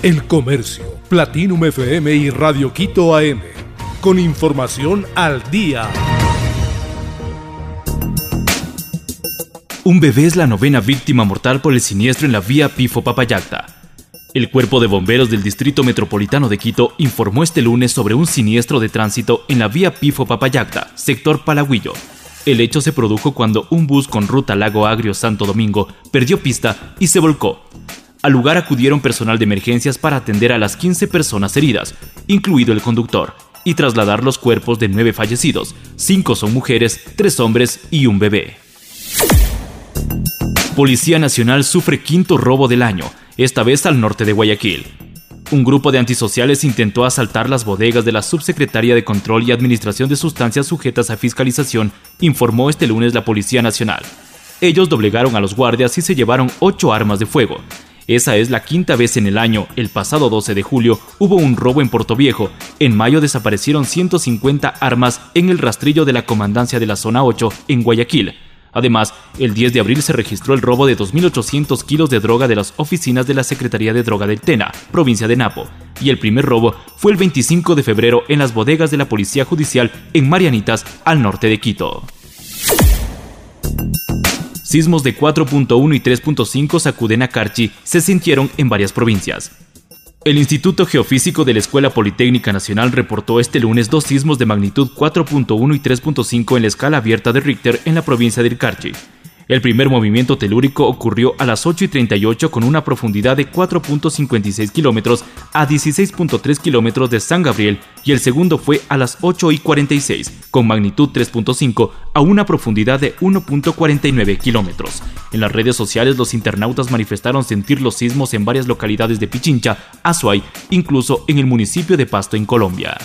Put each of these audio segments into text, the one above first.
El Comercio, Platinum FM y Radio Quito AM. Con información al día. Un bebé es la novena víctima mortal por el siniestro en la vía Pifo Papayacta. El Cuerpo de Bomberos del Distrito Metropolitano de Quito informó este lunes sobre un siniestro de tránsito en la vía Pifo Papayacta, sector Palagüillo. El hecho se produjo cuando un bus con ruta Lago Agrio Santo Domingo perdió pista y se volcó. Al lugar acudieron personal de emergencias para atender a las 15 personas heridas, incluido el conductor, y trasladar los cuerpos de nueve fallecidos. Cinco son mujeres, tres hombres y un bebé. Policía Nacional sufre quinto robo del año, esta vez al norte de Guayaquil. Un grupo de antisociales intentó asaltar las bodegas de la Subsecretaría de Control y Administración de Sustancias sujetas a fiscalización, informó este lunes la Policía Nacional. Ellos doblegaron a los guardias y se llevaron ocho armas de fuego. Esa es la quinta vez en el año. El pasado 12 de julio hubo un robo en Puerto Viejo. En mayo desaparecieron 150 armas en el rastrillo de la comandancia de la zona 8 en Guayaquil. Además, el 10 de abril se registró el robo de 2.800 kilos de droga de las oficinas de la Secretaría de Droga del Tena, provincia de Napo, y el primer robo fue el 25 de febrero en las bodegas de la Policía Judicial en Marianitas, al norte de Quito. Sismos de 4.1 y 3.5 sacuden a Carchi se sintieron en varias provincias. El Instituto Geofísico de la Escuela Politécnica Nacional reportó este lunes dos sismos de magnitud 4.1 y 3.5 en la escala abierta de Richter en la provincia de Carchi. El primer movimiento telúrico ocurrió a las 8 y 38 con una profundidad de 4.56 kilómetros a 16.3 kilómetros de San Gabriel y el segundo fue a las 8 y 46 con magnitud 3.5 a una profundidad de 1.49 kilómetros. En las redes sociales los internautas manifestaron sentir los sismos en varias localidades de Pichincha, Azuay, incluso en el municipio de Pasto en Colombia.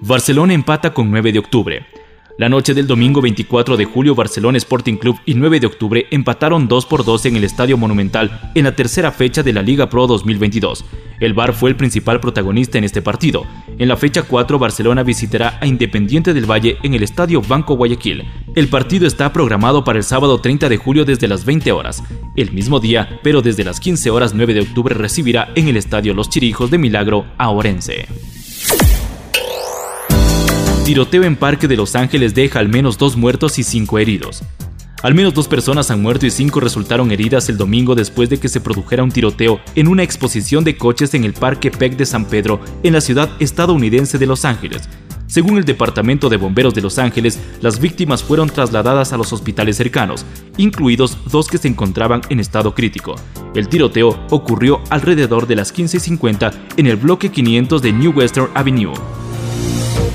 Barcelona empata con 9 de octubre. La noche del domingo 24 de julio, Barcelona Sporting Club y 9 de octubre empataron 2 por 2 en el Estadio Monumental en la tercera fecha de la Liga Pro 2022. El VAR fue el principal protagonista en este partido. En la fecha 4, Barcelona visitará a Independiente del Valle en el Estadio Banco Guayaquil. El partido está programado para el sábado 30 de julio desde las 20 horas. El mismo día, pero desde las 15 horas 9 de octubre recibirá en el Estadio Los Chirijos de Milagro a Orense. Tiroteo en Parque de Los Ángeles deja al menos dos muertos y cinco heridos. Al menos dos personas han muerto y cinco resultaron heridas el domingo después de que se produjera un tiroteo en una exposición de coches en el Parque Peck de San Pedro, en la ciudad estadounidense de Los Ángeles. Según el Departamento de Bomberos de Los Ángeles, las víctimas fueron trasladadas a los hospitales cercanos, incluidos dos que se encontraban en estado crítico. El tiroteo ocurrió alrededor de las 15.50 en el bloque 500 de New Western Avenue.